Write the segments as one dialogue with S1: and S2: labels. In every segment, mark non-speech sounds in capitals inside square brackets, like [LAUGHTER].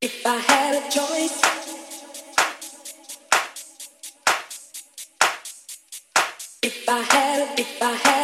S1: If I had a choice, if I had, if I had.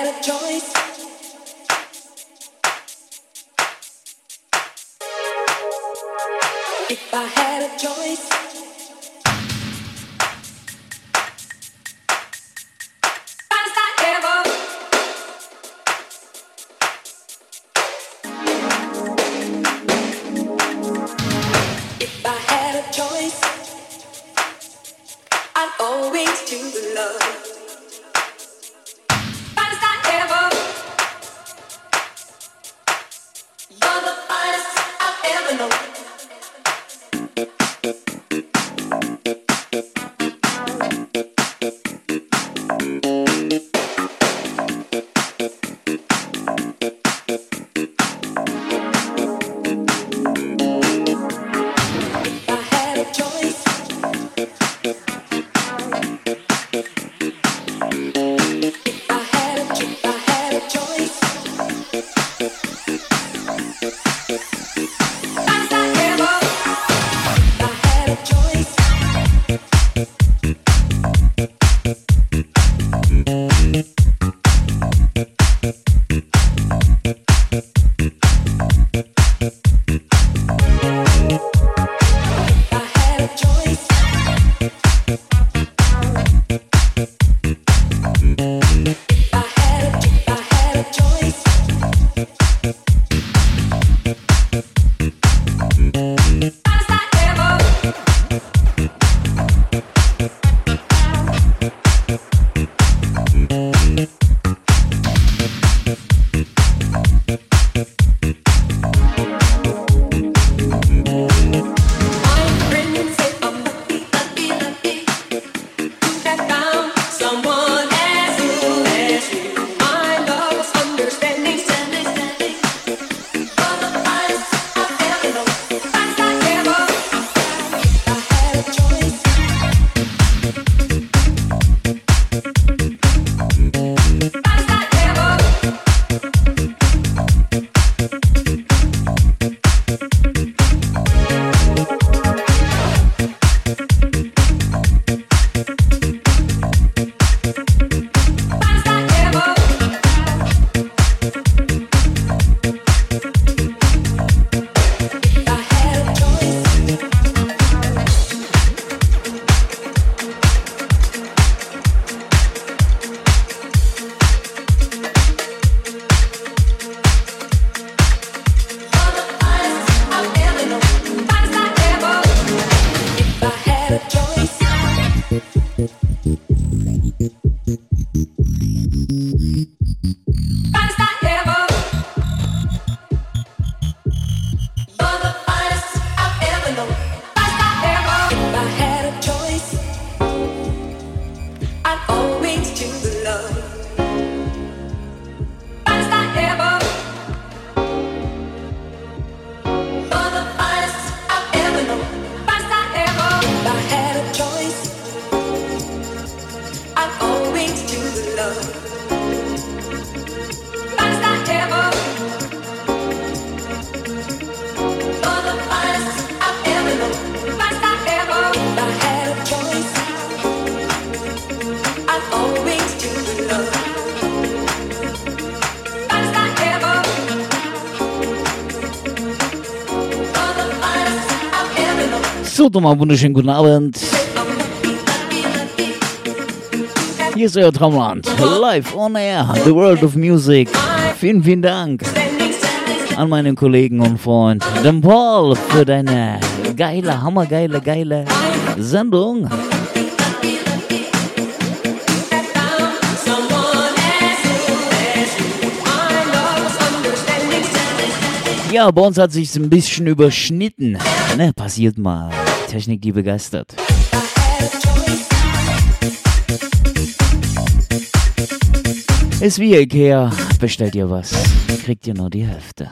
S2: Nochmal wunderschönen guten Abend. Hier ist euer Traumland, live on air, the world of music. Vielen, vielen Dank an meinen Kollegen und Freund, den Paul, für deine geile, hammergeile, geile Sendung. Ja, bei uns hat sich ein bisschen überschnitten. Ne, passiert mal. Technik, die begeistert. Ist wie Ikea, bestellt ihr was, kriegt ihr nur die Hälfte.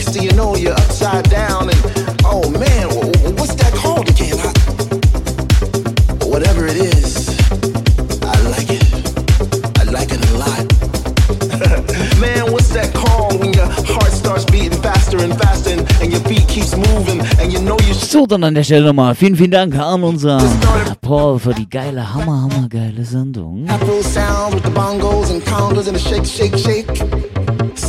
S3: Next thing you know you're upside down and oh man, wh- wh- what's that called again? I, whatever it is, I like it. I like it a lot. [LAUGHS] man, what's that called when your heart starts beating faster and faster and, and your feet keeps moving and you know you
S2: So, dann an der Stelle nochmal vielen, vielen Dank an unseren Paul für die geile, hammer, hammer geile Sendung.
S3: Afro sound with the bongos and congas and a shake, shake, shake.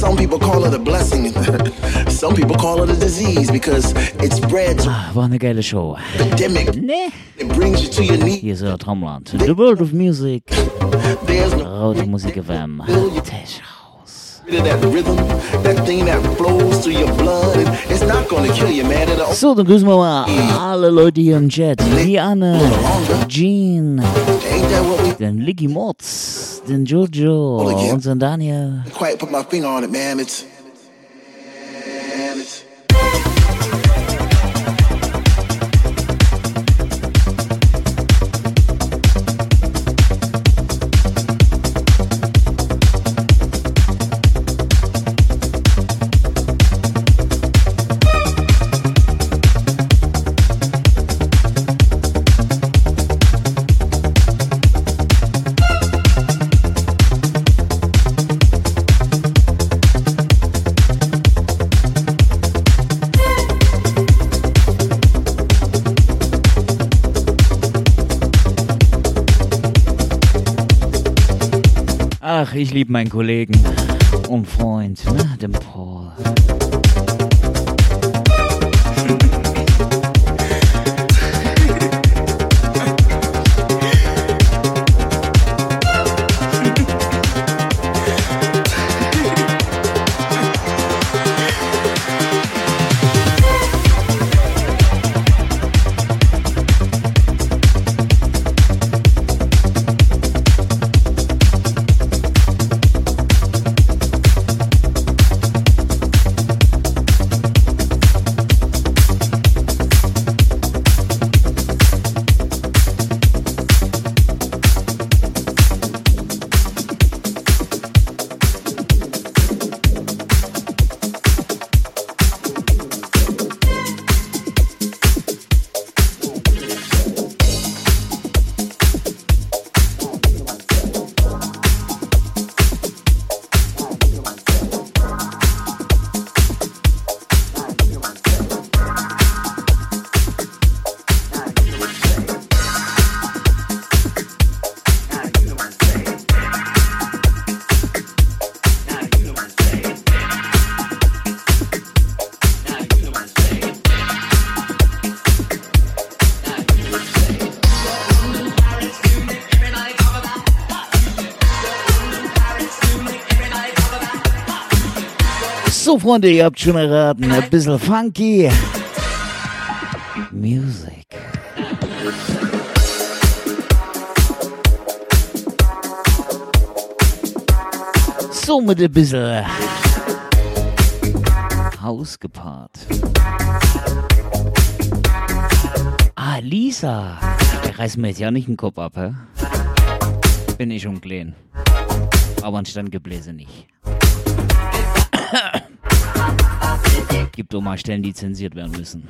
S3: Some people call it a blessing. [LAUGHS] Some people call it a disease because it spreads
S2: Ah, war eine geile Show.
S3: epidemic.
S2: Ne?
S3: It brings you to your knees.
S2: Hier ist euer Traumland. The World of Music.
S3: There's no
S2: Raute Musik FM. Tech So, dann grüßen wir mal alle Leute hier im Chat. Die Anne, Jean,
S3: ain't that what we
S2: den Licky Motz, den Jojo, unseren Daniel.
S3: quite put my finger on it, man. It's man, it's
S2: ich liebe meinen Kollegen und Freund, ne, den Paul. Freunde, ihr habt schon erraten, ein bisschen funky. Music. So mit ein bisschen Haus gepaart. Ah, Lisa. Der reißt mir jetzt ja nicht den Kopf ab, hä? Bin ich klein. Aber ein Standgebläse nicht. Gibt doch mal Stellen, die zensiert werden müssen.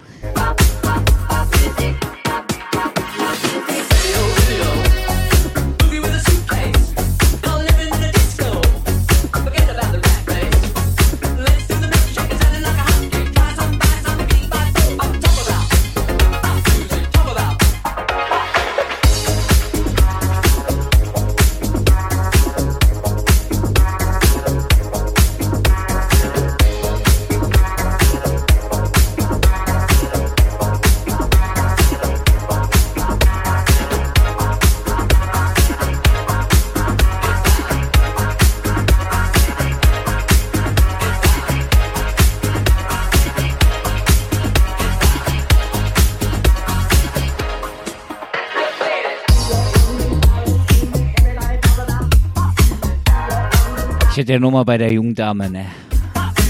S2: Nur mal bei der jungen Dame, ne?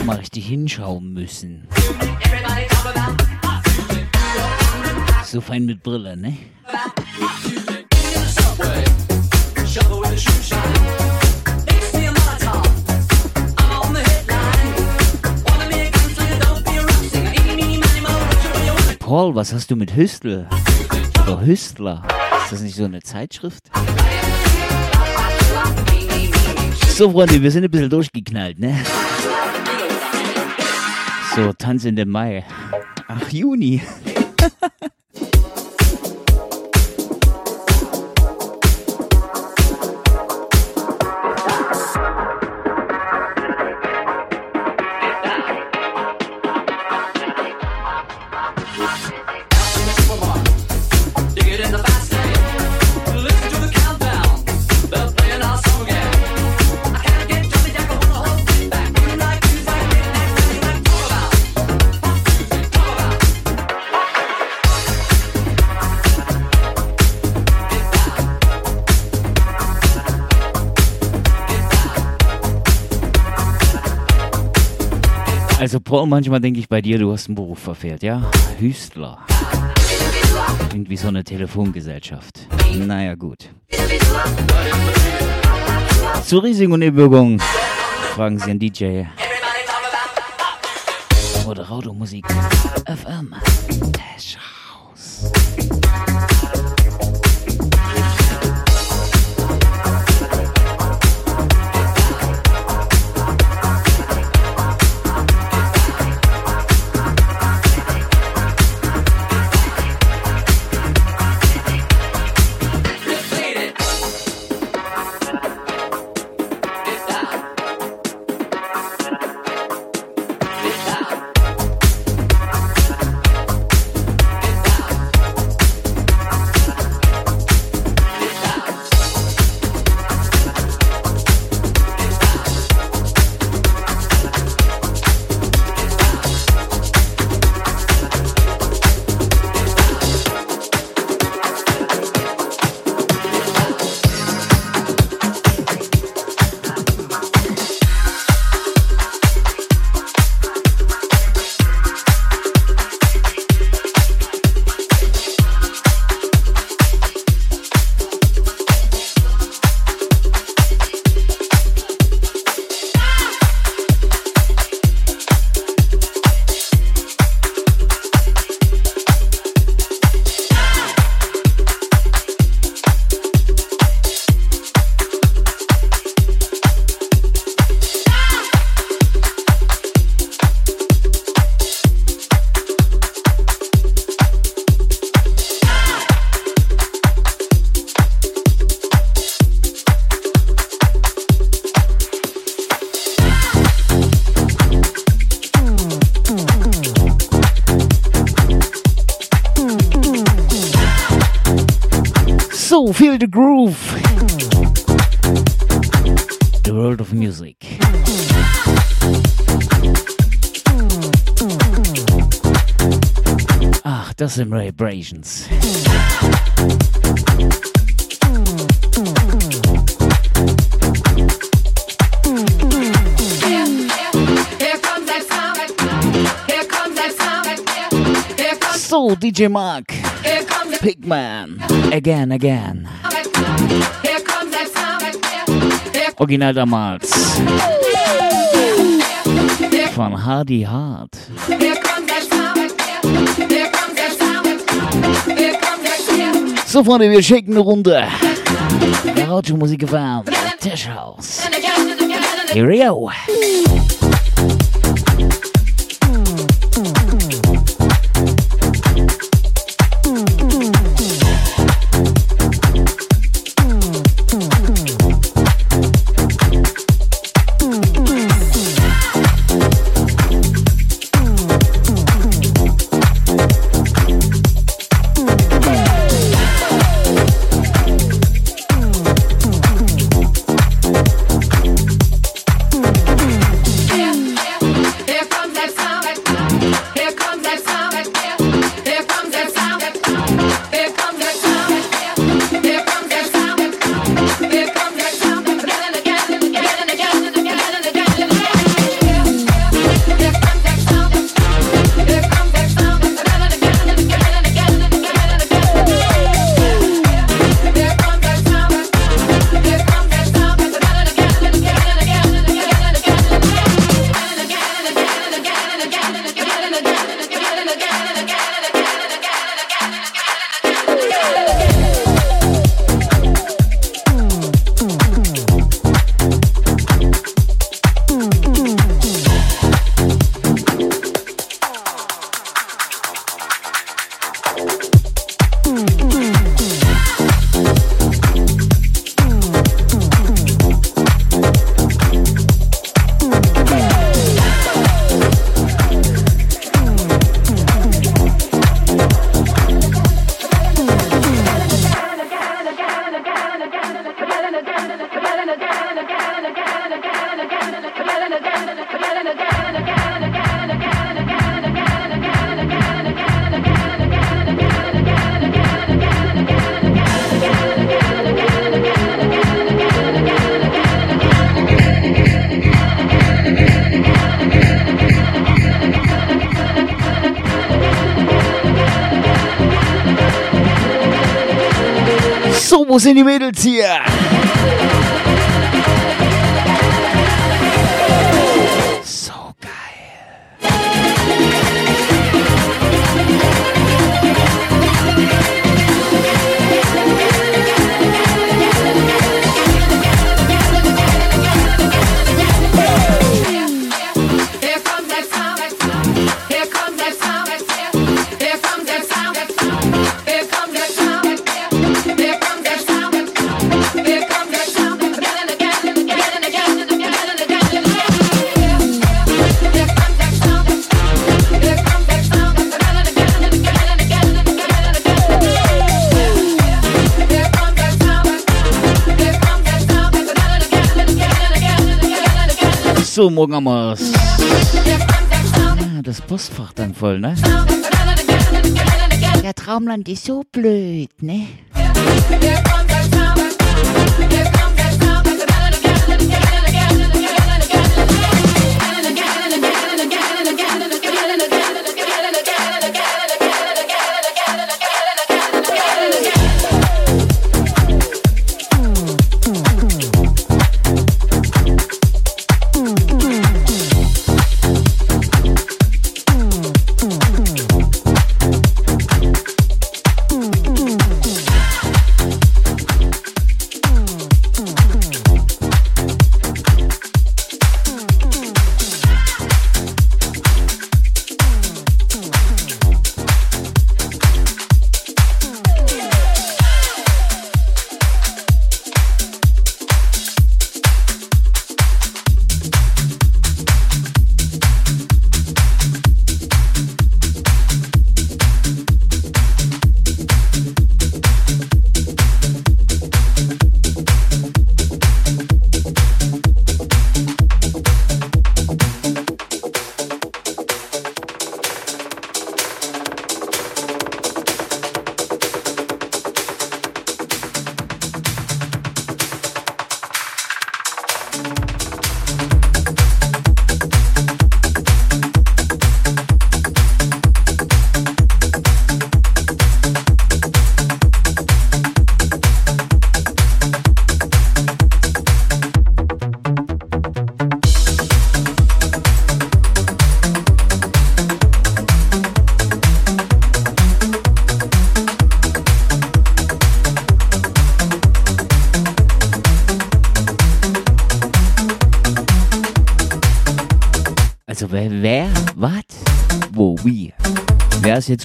S2: Mal richtig hinschauen müssen. So fein mit Brille, ne? Paul, was hast du mit Hüstel? Oder Hüstler? Ist das nicht so eine Zeitschrift? So, Freunde, wir sind ein bisschen durchgeknallt, ne? So, Tanz in den Mai. Ach, Juni. Also Paul, manchmal denke ich bei dir, du hast einen Beruf verfehlt, ja? Hüstler. Irgendwie so eine Telefongesellschaft. Naja, gut. Zur Risiken und Nebenwirkungen fragen Sie einen DJ. Oder Raudomusik. FM. Dash some vibrations. So DJ Mark, Pigman, again, again. Original damals von Hardy Hart. So, Freunde, wir schicken eine Runde. Radiomusik gefallen. Tischhaus. Here we go. Wo sind die Mädels hier? So. Ja, das Postfach dann voll, ne? Der Traumland ist so blöd, ne? Also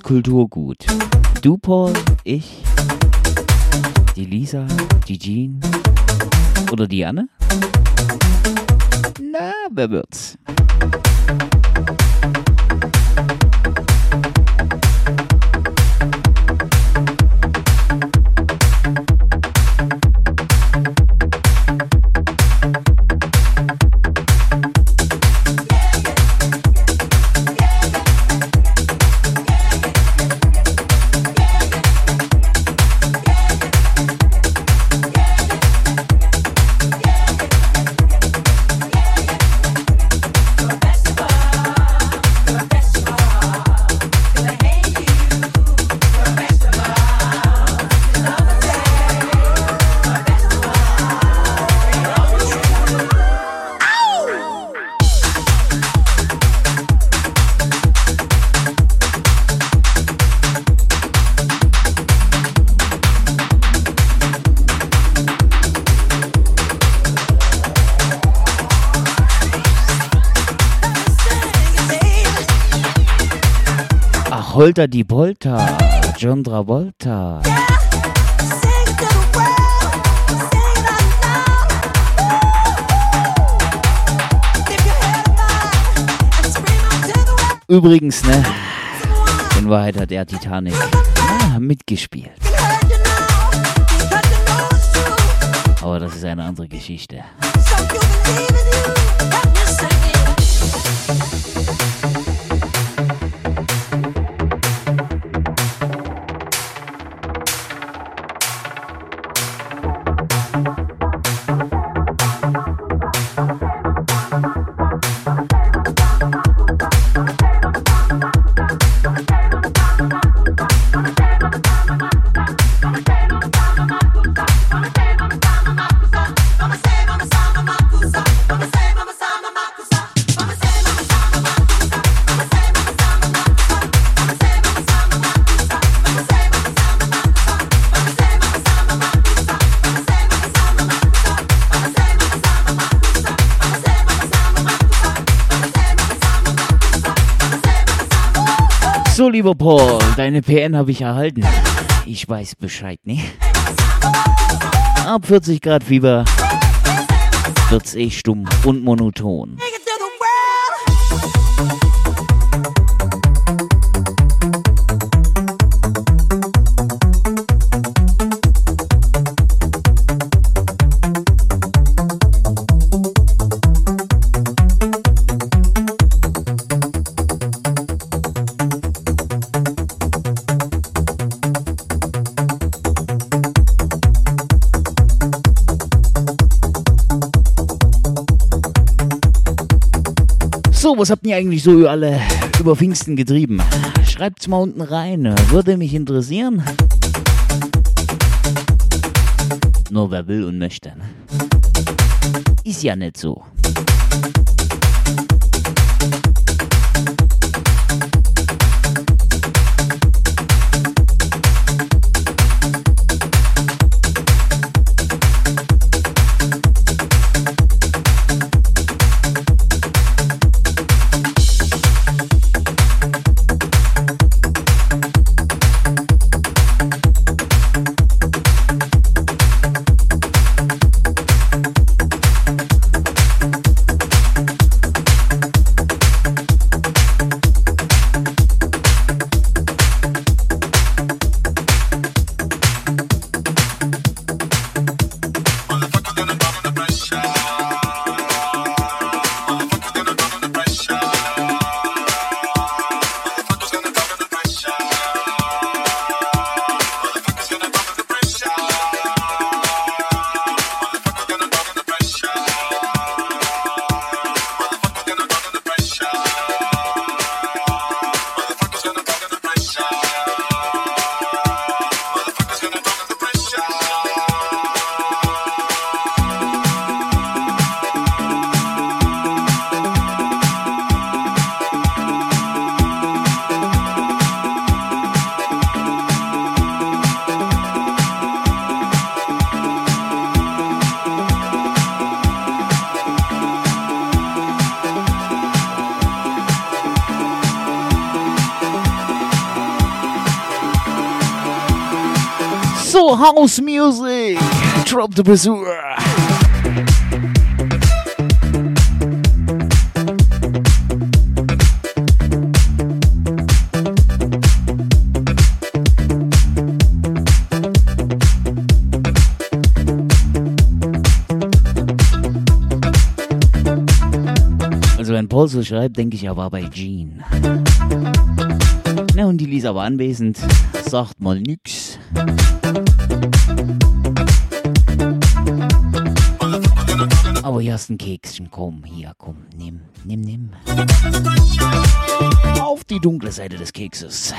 S2: Kulturgut? Du, Paul, ich, die Lisa, die Jean oder die Anne? Na, wer wird's? Holter die Polter, John Travolta. Übrigens, ne? In Wahrheit hat er Titanic ja, mitgespielt. Aber das ist eine andere Geschichte. So, lieber Paul, deine PN habe ich erhalten. Ich weiß Bescheid, ne? Ab 40 Grad Fieber wird's eh stumm und monoton. Was habt ihr eigentlich so alle über Pfingsten getrieben? Schreibt's mal unten rein, würde mich interessieren. Nur wer will und möchte. Ist ja nicht so. So, The Brassure. Also wenn Paul so schreibt, denke ich, er war bei Jean. Na und die Lisa war anwesend, sagt mal nix. Komm, hier, komm, nimm, nimm, nimm. Auf die dunkle Seite des Kekses.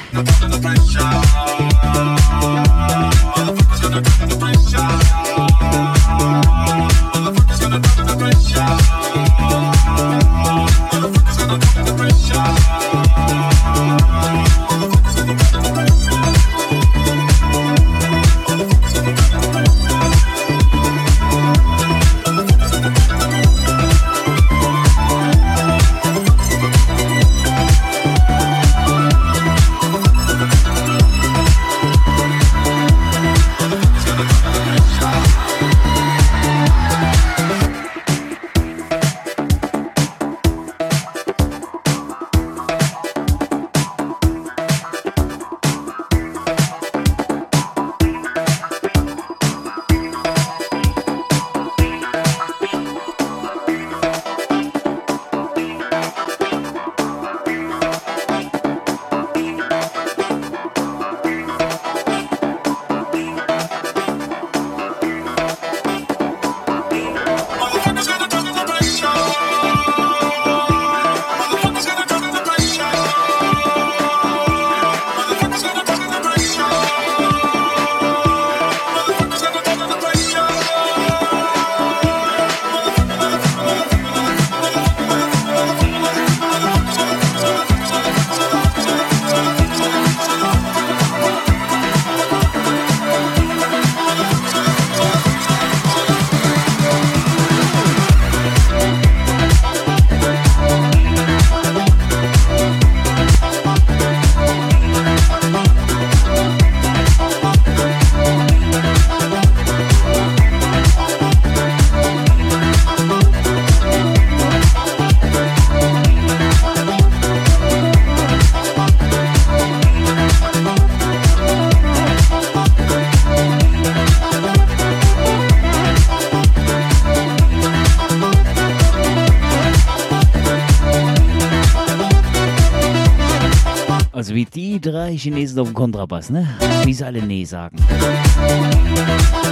S2: Chinesen auf dem Kontrabass, ne? Wie sie alle Nee sagen.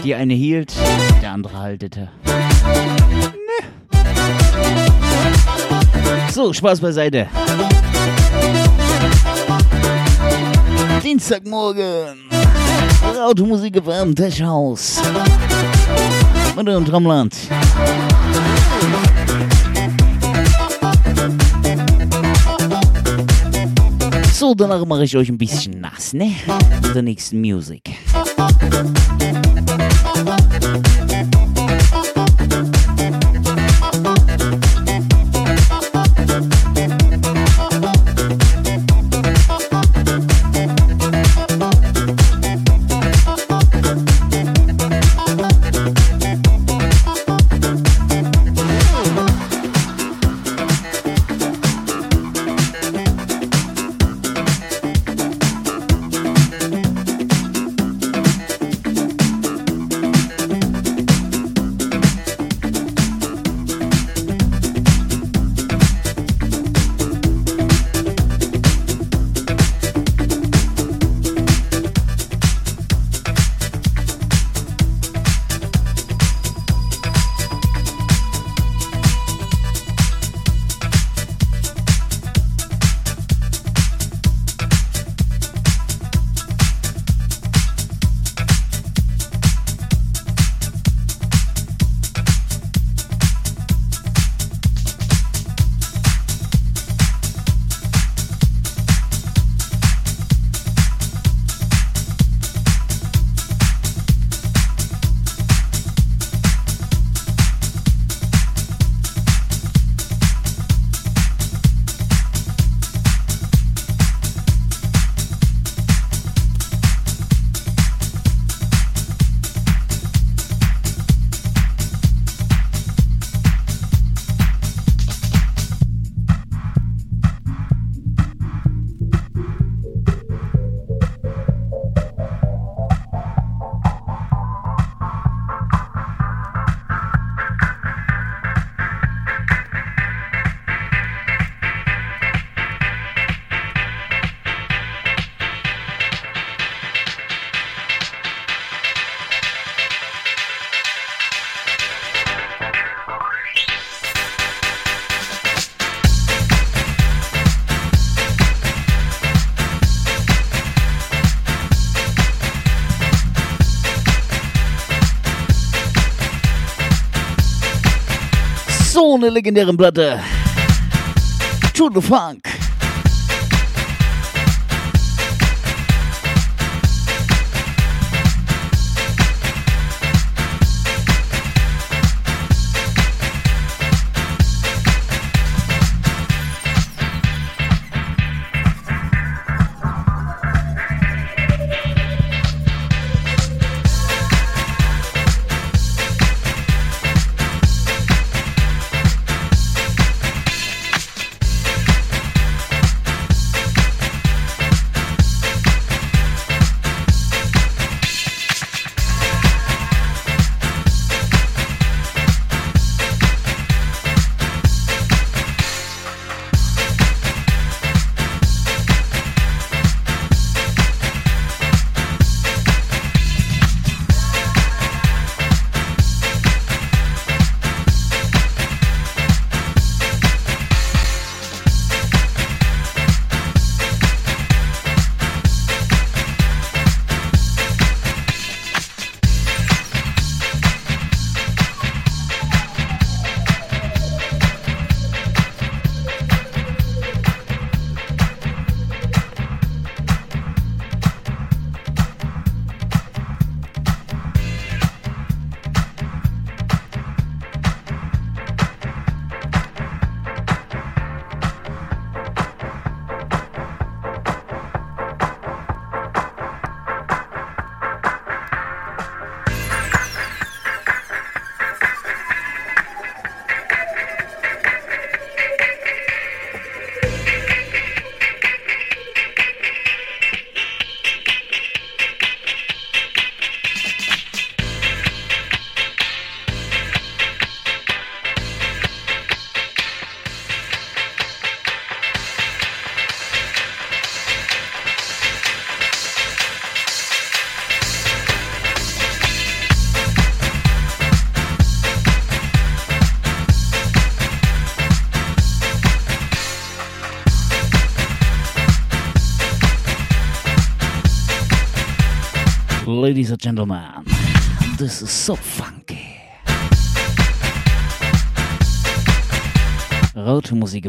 S2: Die eine hielt, der andere haltete. Ne. So, Spaß beiseite. Dienstagmorgen. Automusik auf einem Tech-Haus. Und im Traumland. So, danach mache ich euch ein bisschen nass, ne? Mit der nächsten Musik. So eine legendäre Platte. To the Funk. Ladies and gentlemen, this is so funky. Rote Musik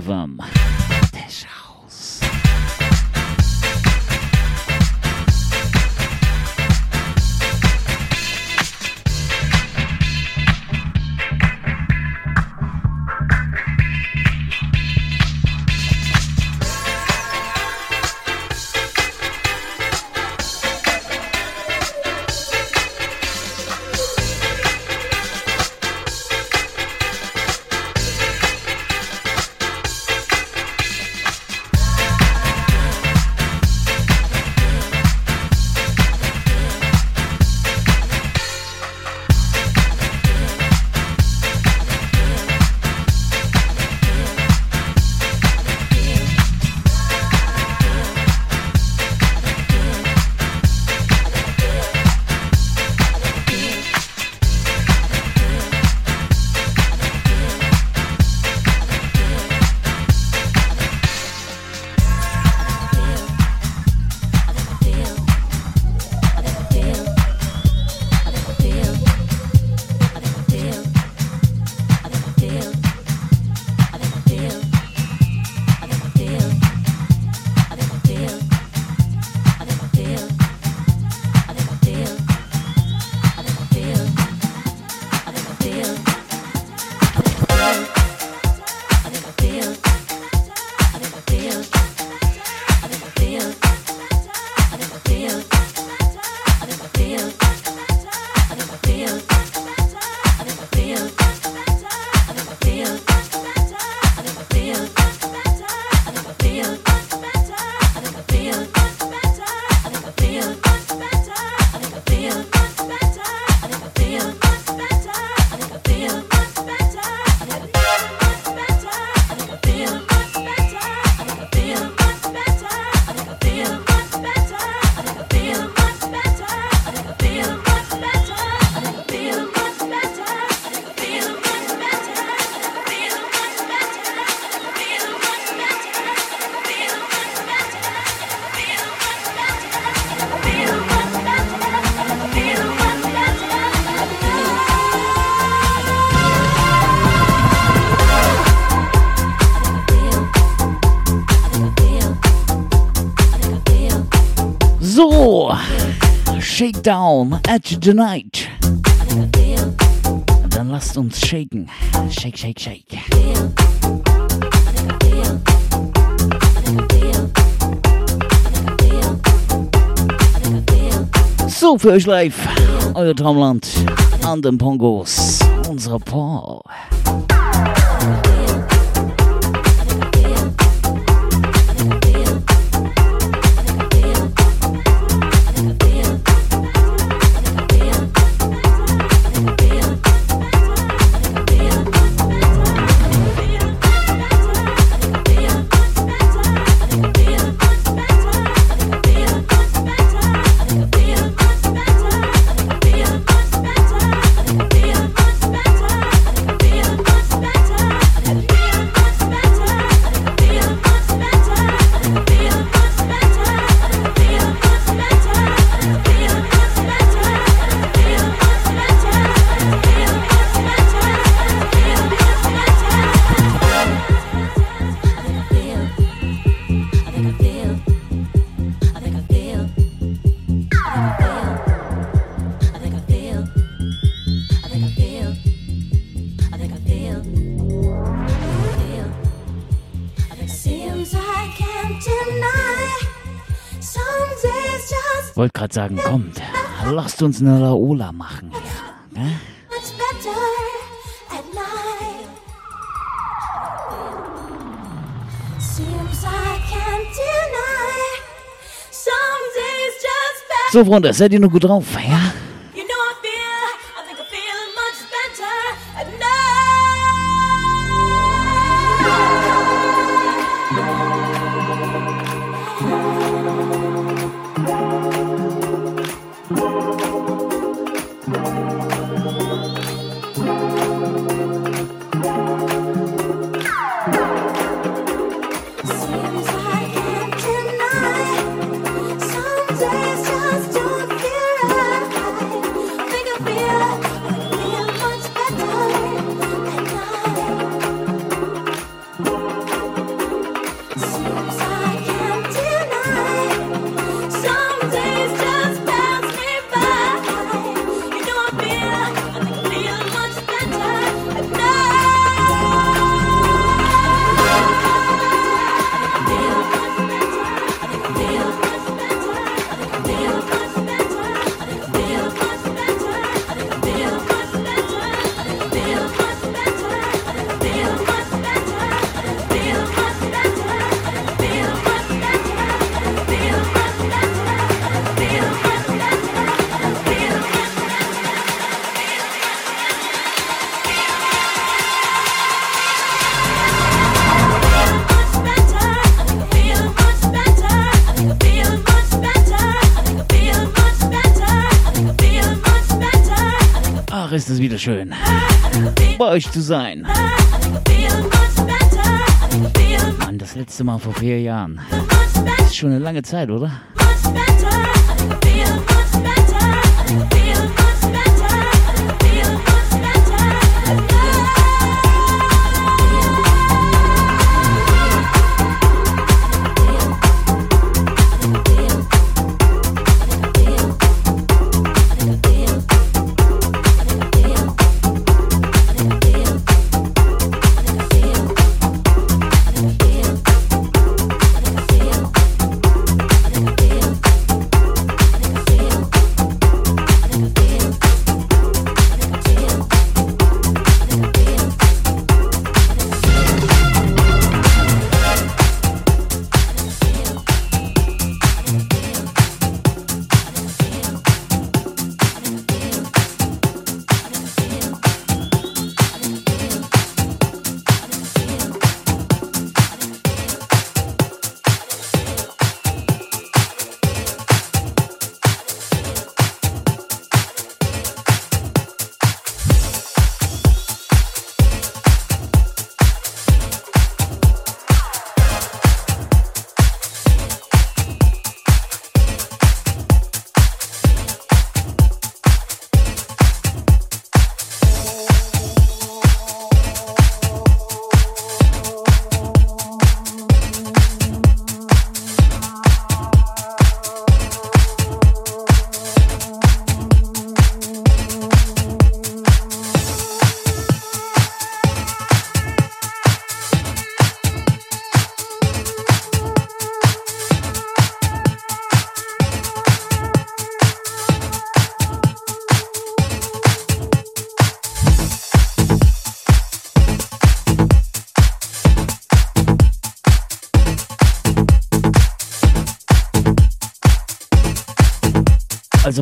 S2: Shakedown at Tonight. Dann lasst uns shaken. Shake, shake, shake. So für euch live, euer Traumland an den Pongos, unser Paul. Wollte gerade sagen, kommt, lasst uns eine Laola machen. Ne? So, Freunde, seid ihr noch gut drauf? Ja? Euch zu sein. Mann, das letzte Mal vor vier Jahren. Das ist schon eine lange Zeit, oder?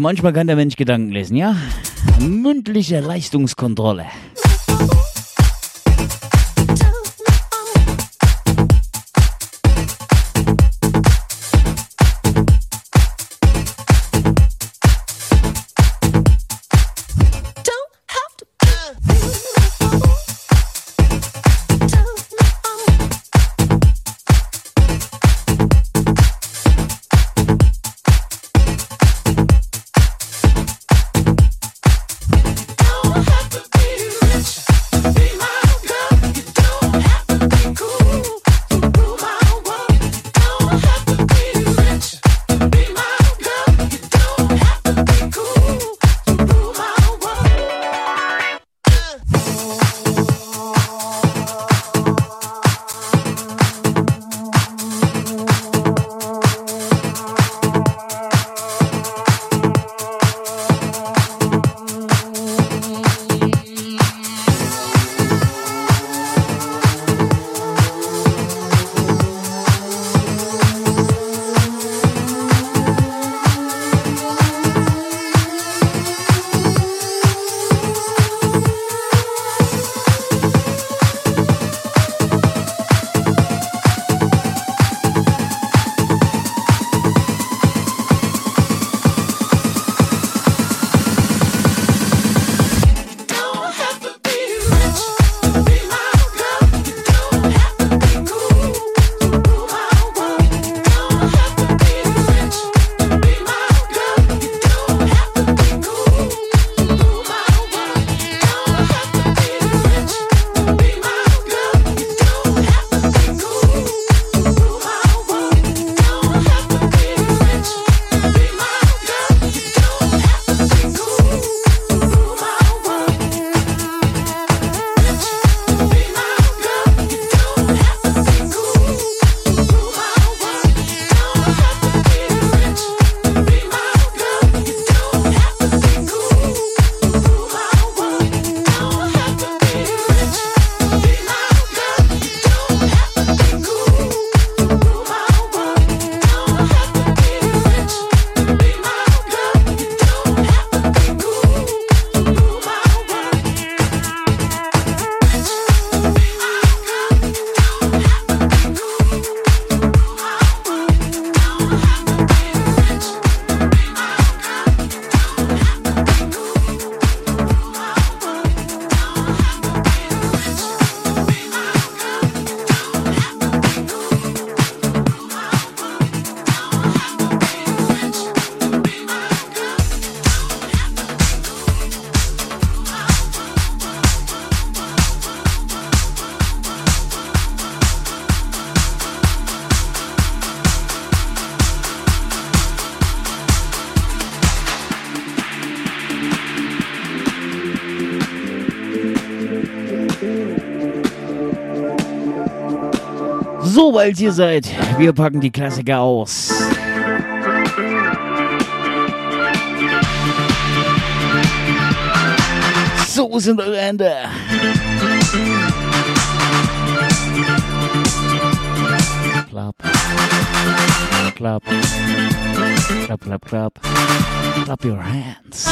S4: Manchmal kann der Mensch Gedanken lesen, ja? Mündliche Leistungskontrolle. Sobald ihr seid, wir packen die Klassiker aus. So sind eure Hände. Clap. Clap. Clap, clap, clap. Clap your hands.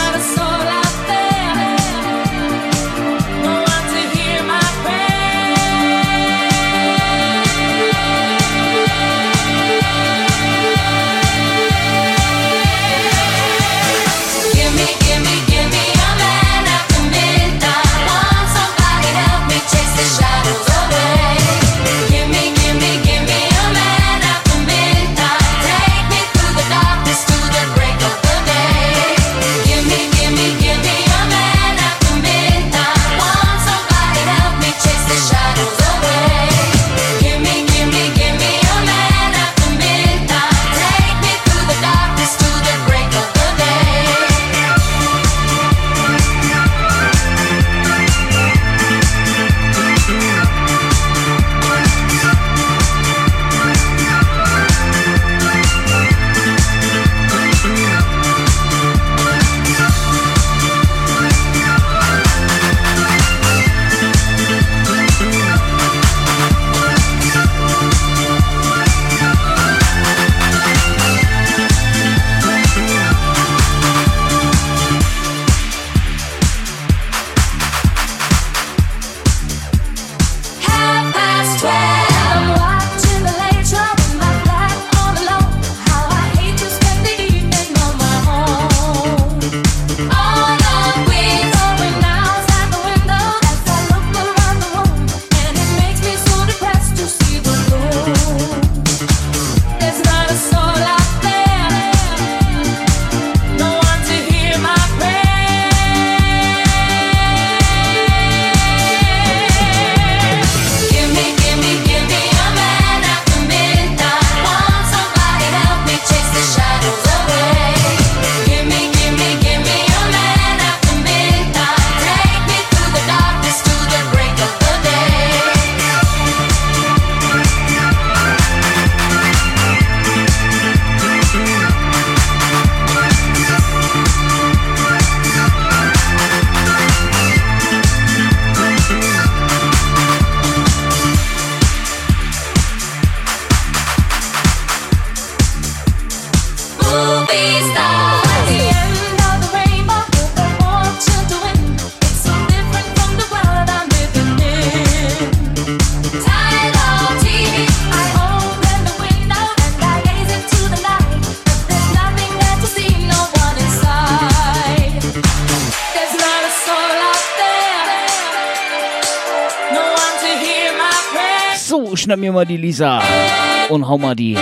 S4: Hau mal die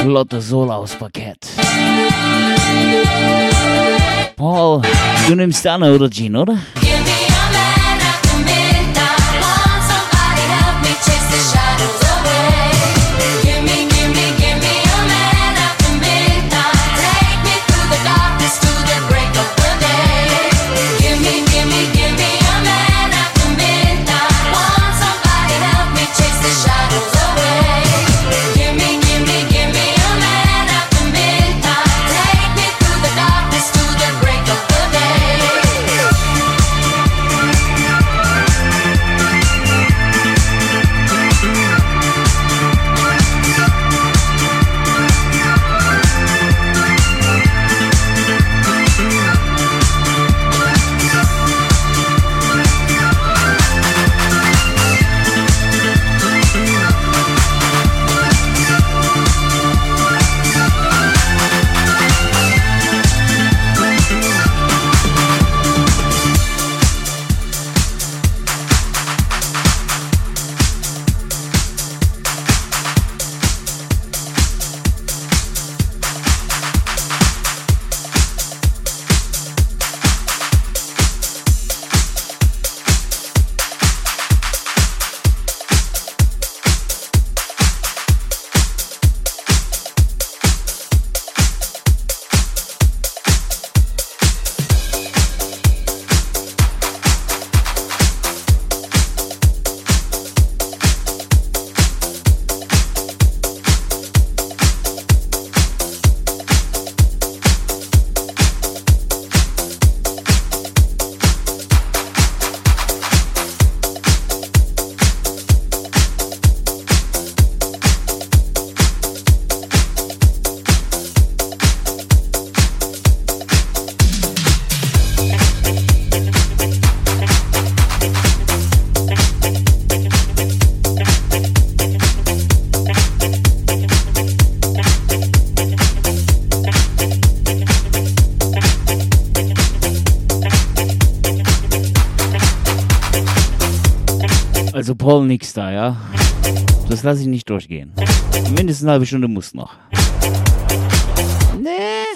S4: flotte Sohle aufs Parkett. Paul, du nimmst Anna oder Jean, oder? Nix da, ja? Das lasse ich nicht durchgehen. Mindestens eine halbe Stunde muss noch. Nee.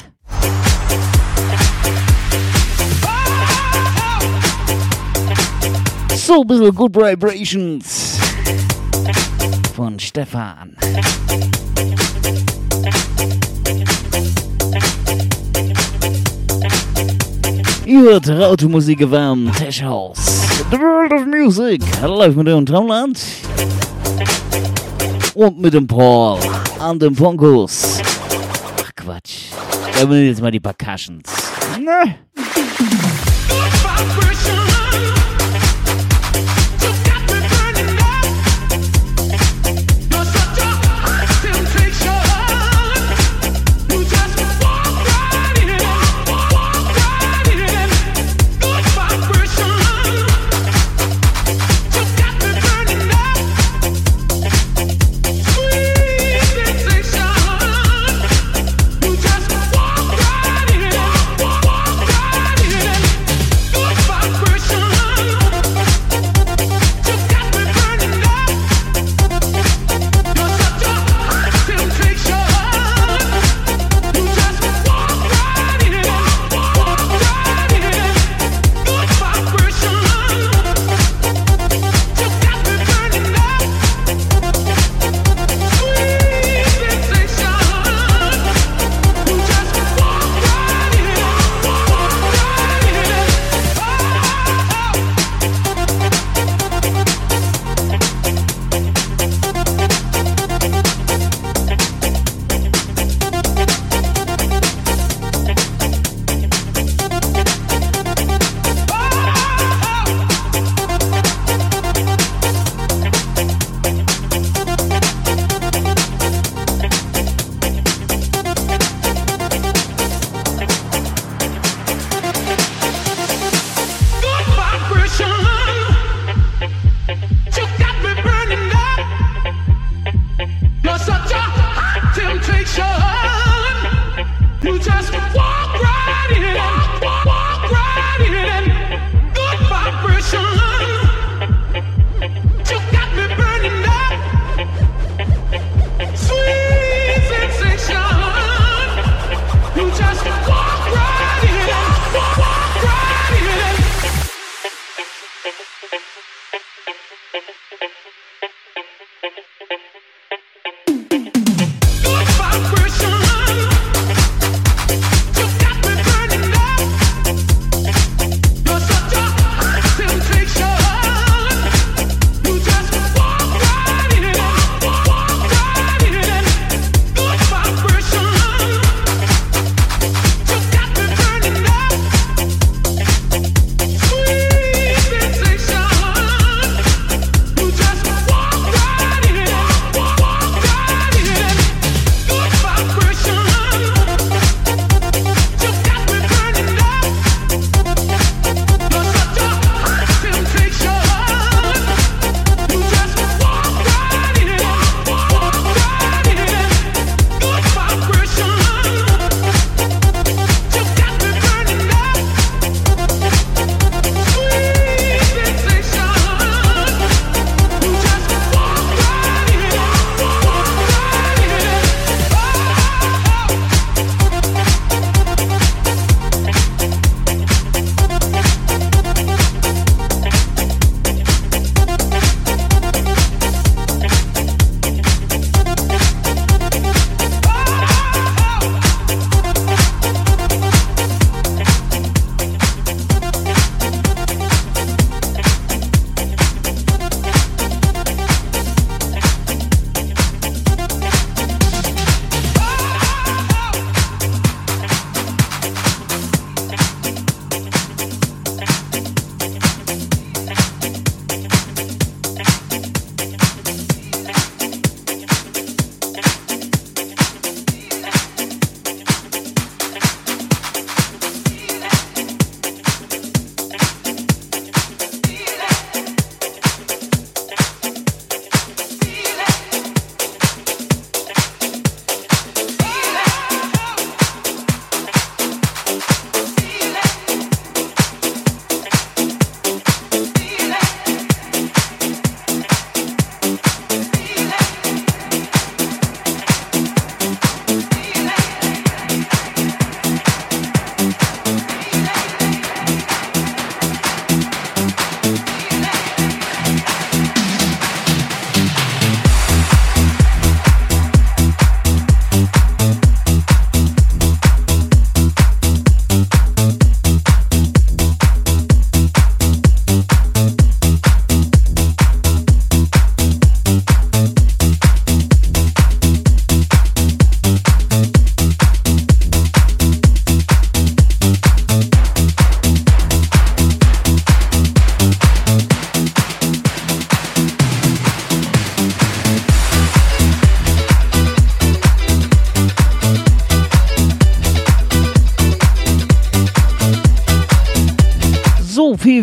S4: So ein bisschen Good Vibrations von Stefan. Ihr hört Automusik gewärmt, Tech House. The World of Music. Live mit dem Traumland. Und mit dem Paul an dem Fokus. Ach Quatsch. Da bin jetzt mal die Percussions. Ne?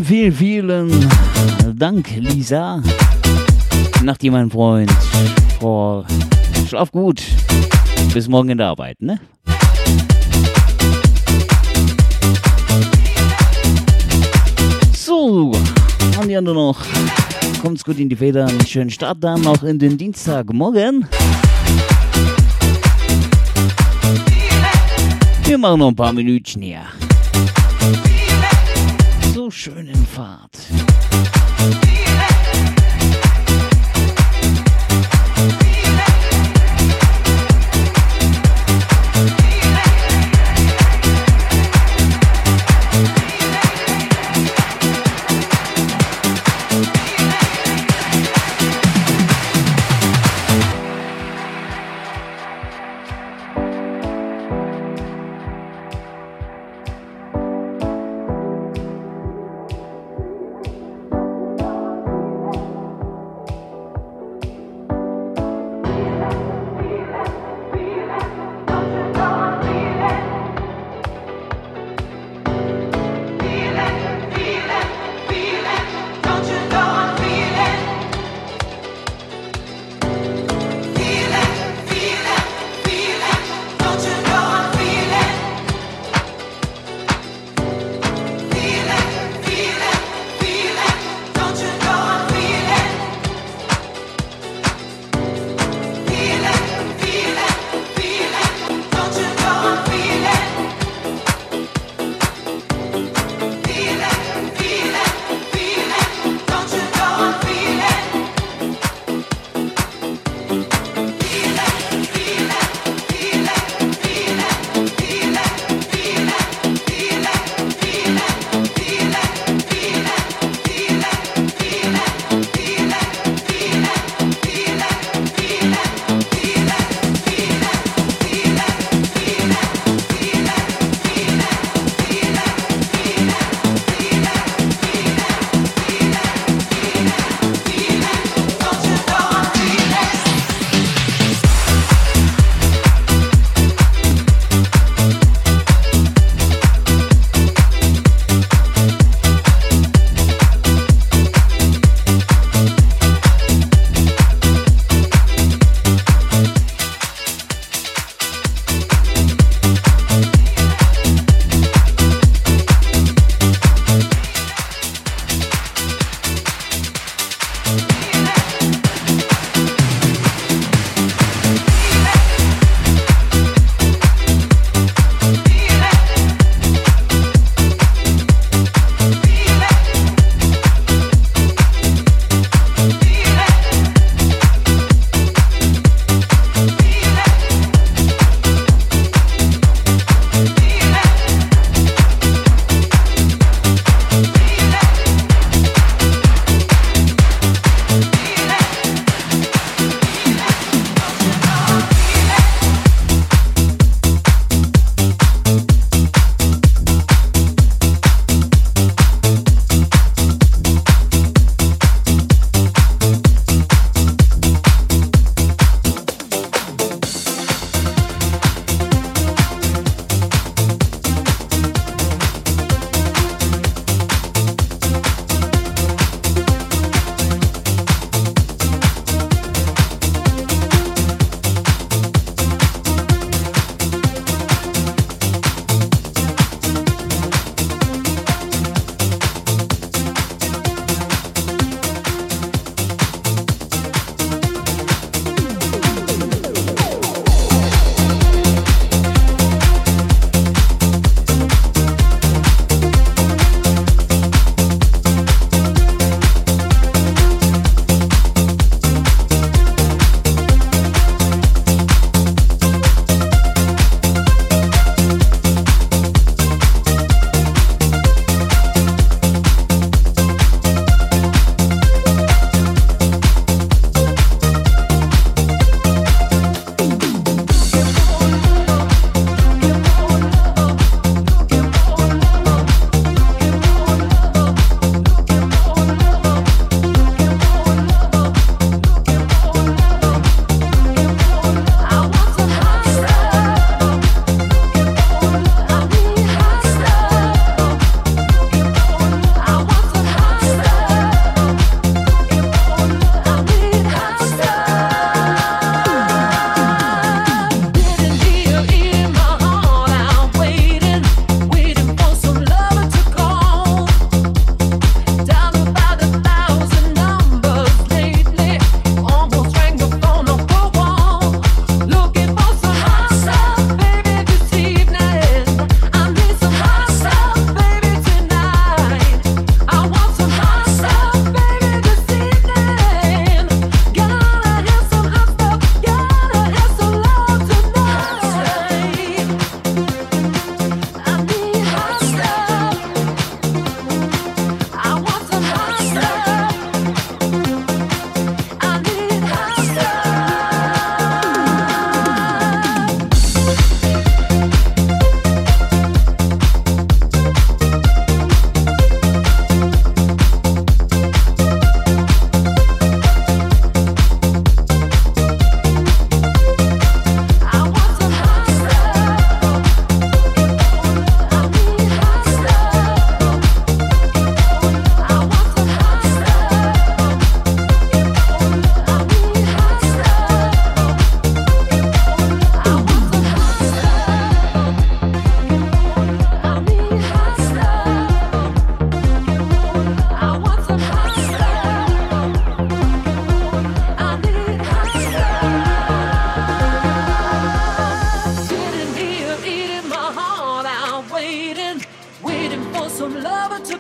S2: Vielen, vielen, Dank, Lisa. Nach dir, mein Freund. Paul. Schlaf gut. Bis morgen in der Arbeit, ne? So, haben die anderen noch. Kommt's gut in die Federn. Schönen Start dann noch in den Dienstagmorgen. Wir machen noch ein paar Minütchen hier.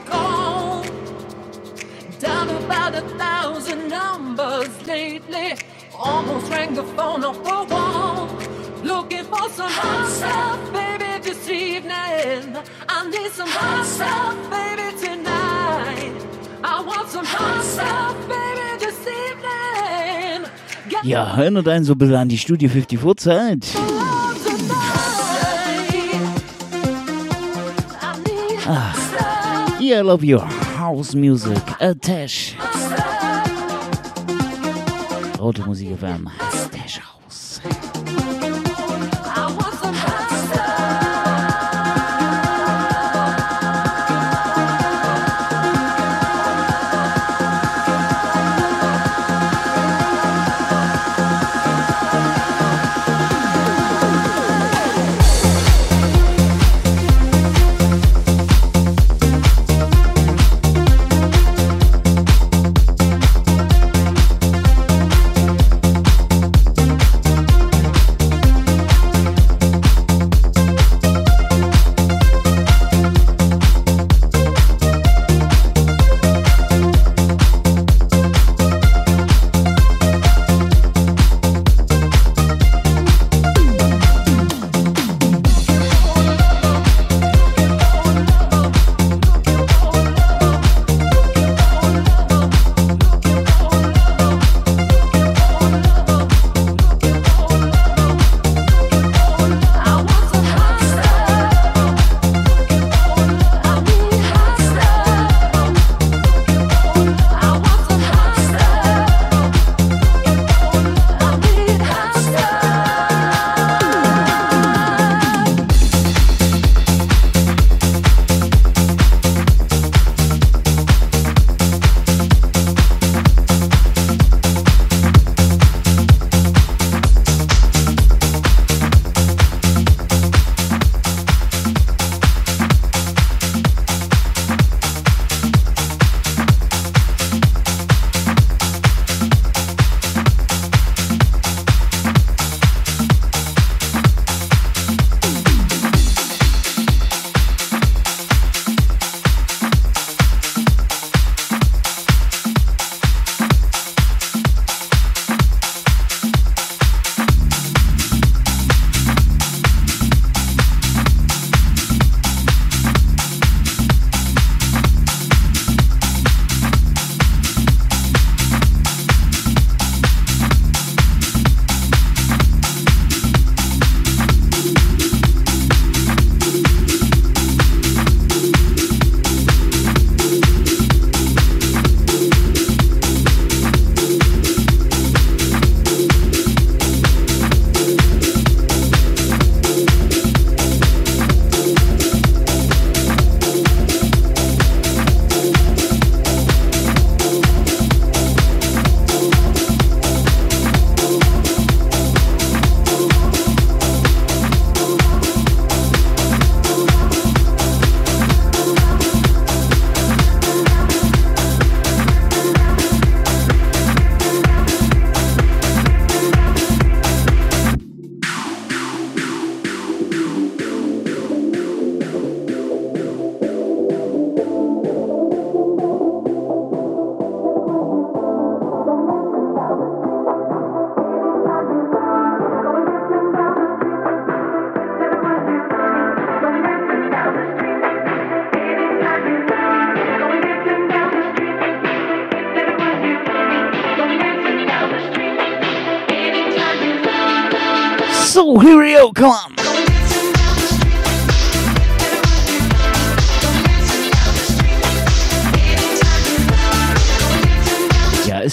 S2: call. Down about a thousand numbers
S4: lately. Almost rang the phone off the wall. Looking for some hot stuff, baby, this evening. I need some hot stuff, baby, tonight. I want some hot stuff, baby, this evening. Get
S2: ja, hör nur dein so ein bisschen an die Studio 54 Zeit.
S4: I
S2: love your house music. Attach. Rote Musik FM.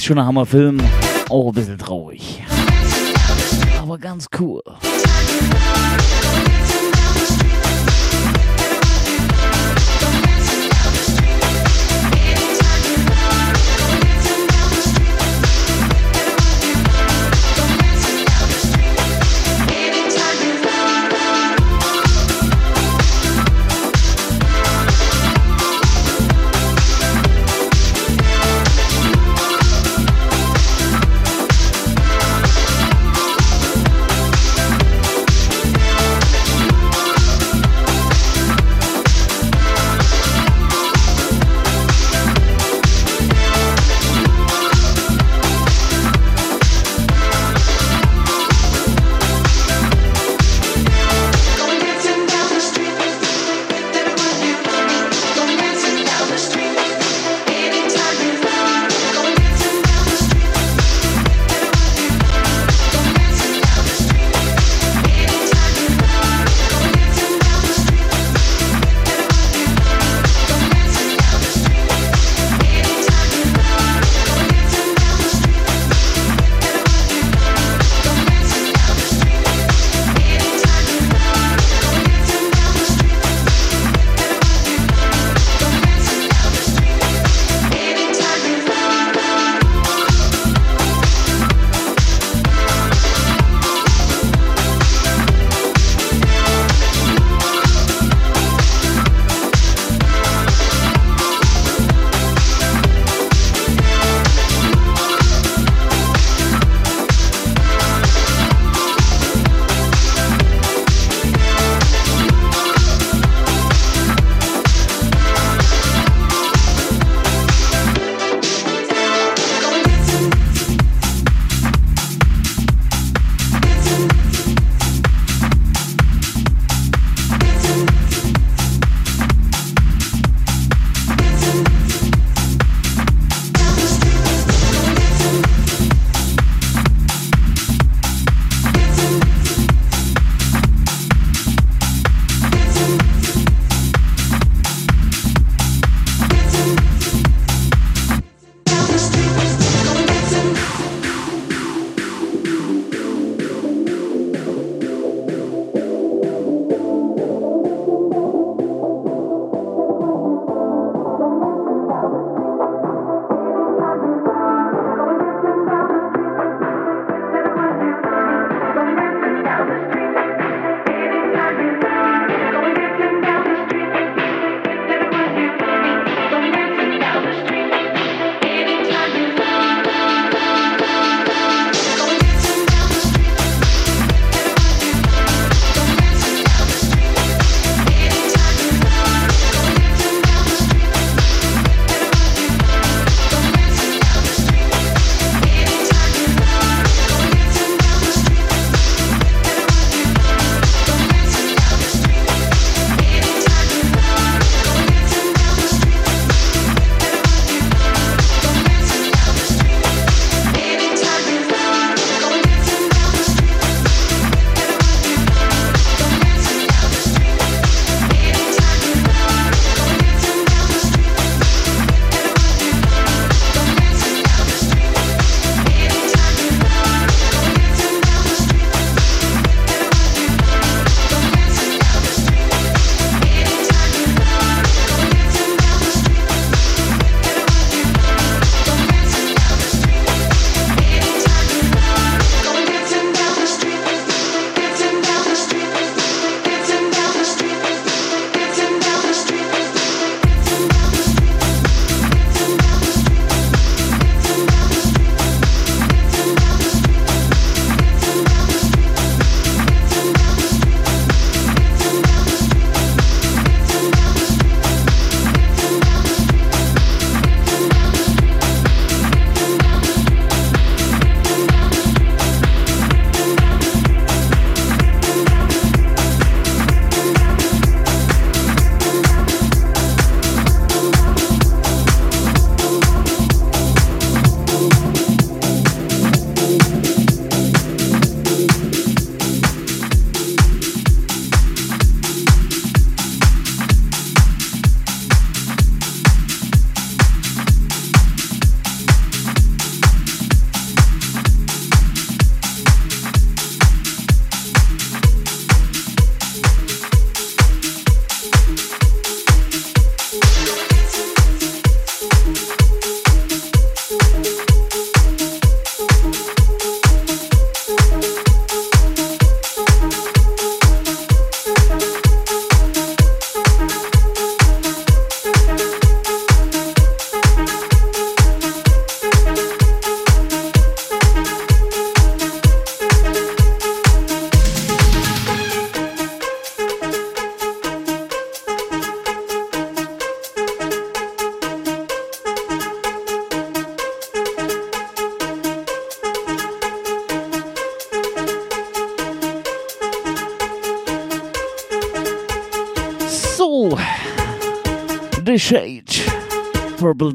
S2: Ist schon ein Hammerfilm. Auch ein bisschen traurig. Aber ganz cool.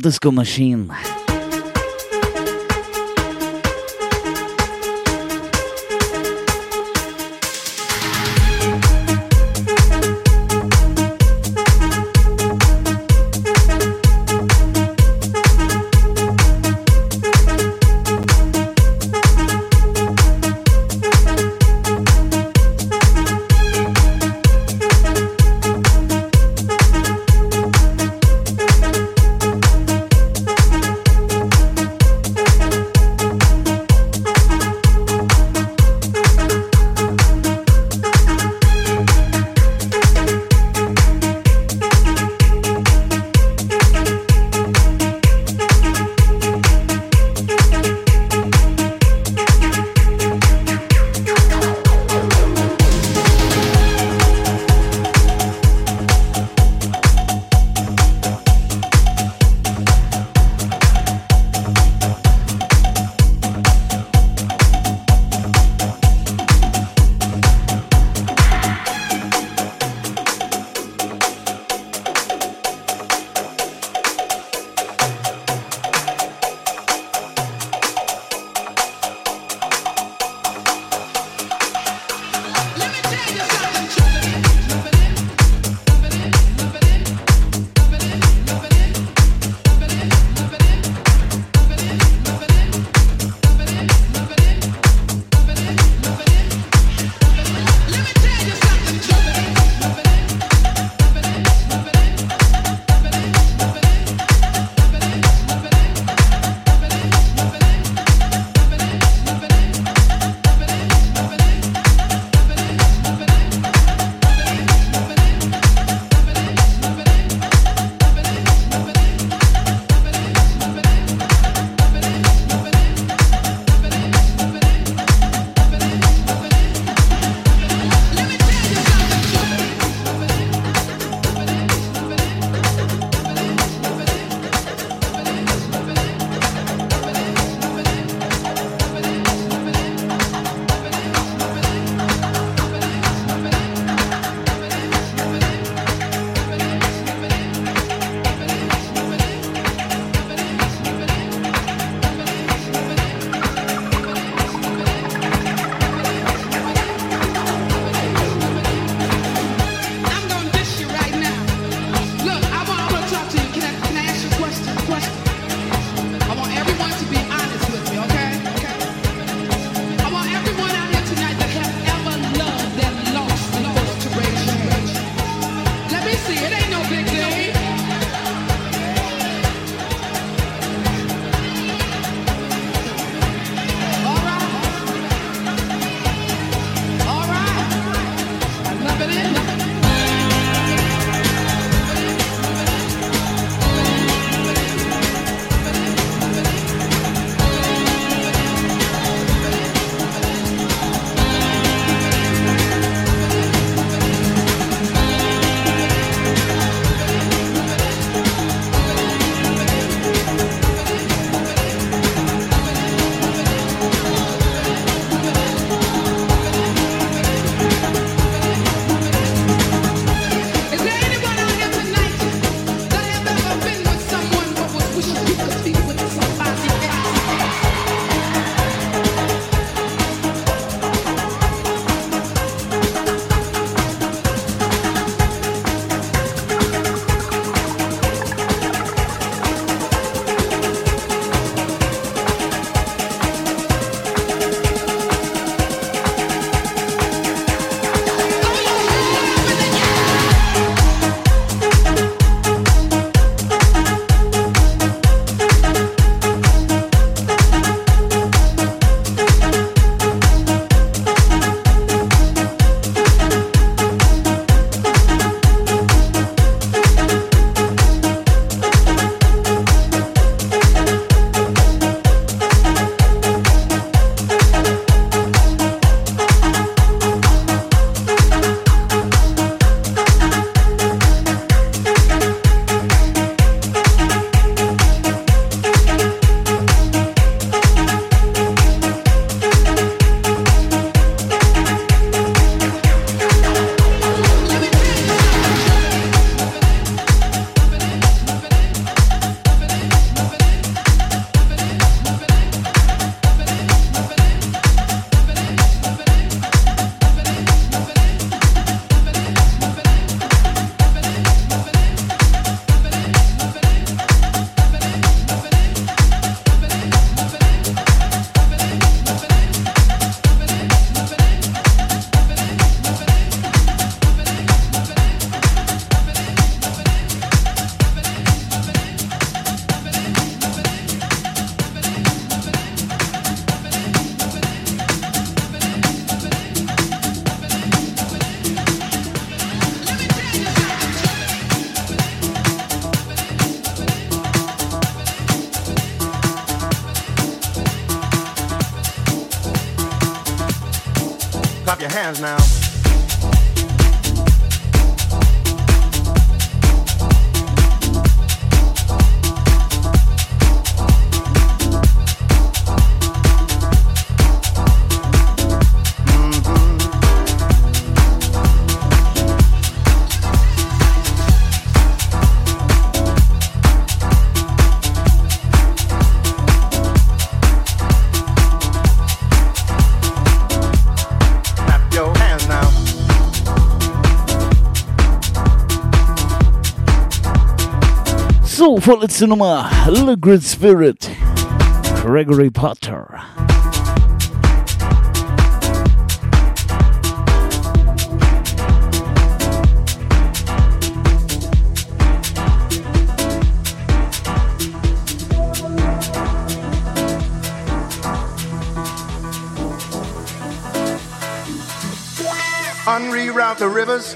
S2: Disco Machine. Vorletzte Nummer. Liquid Spirit. Gregory Potter.
S5: Unreroute the rivers,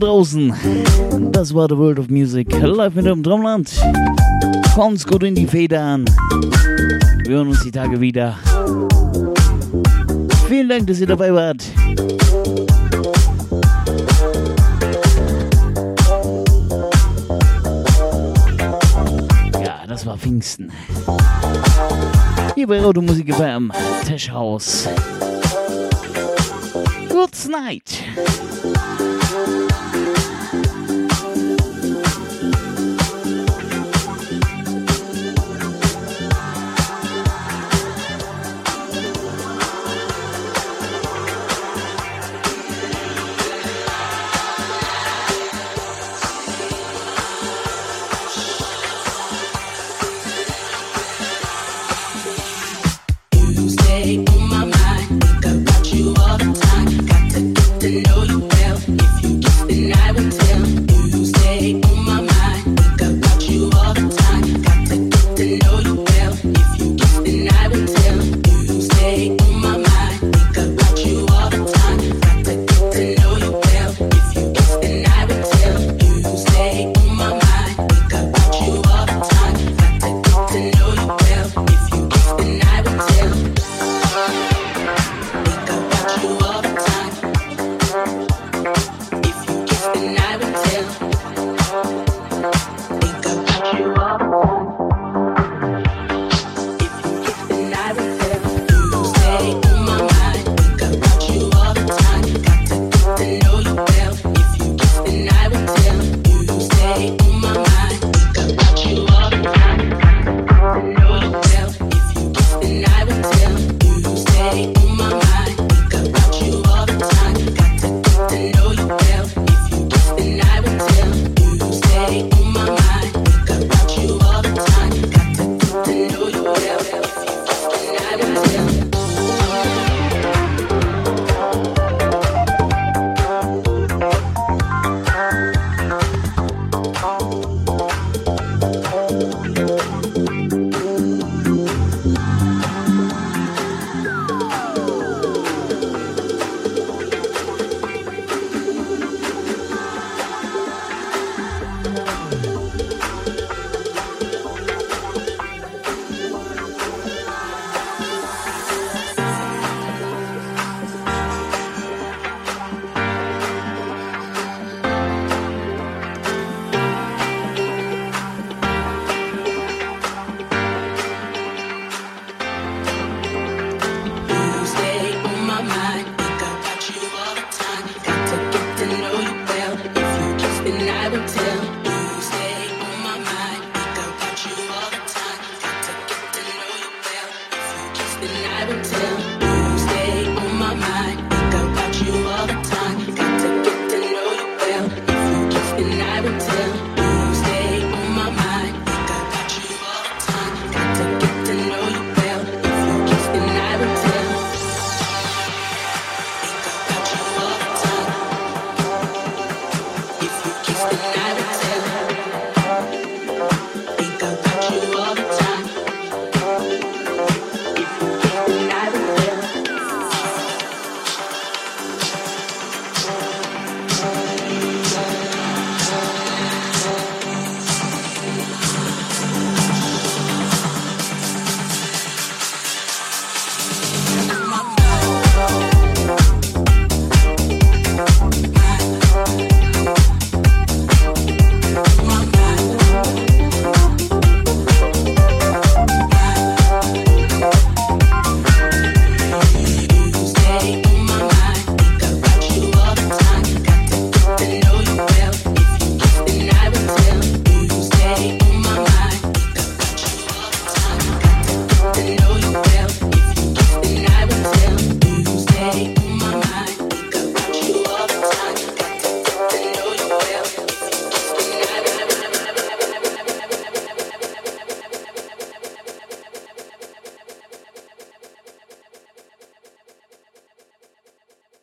S2: Draußen, das war The World of Music, live mit dem Drumland. Kommt's gut in die Federn. Wir hören uns die Tage wieder. Vielen Dank, dass ihr dabei wart. Ja, das war Pfingsten. Hier bei Automusik FM, Tesch House. Good night.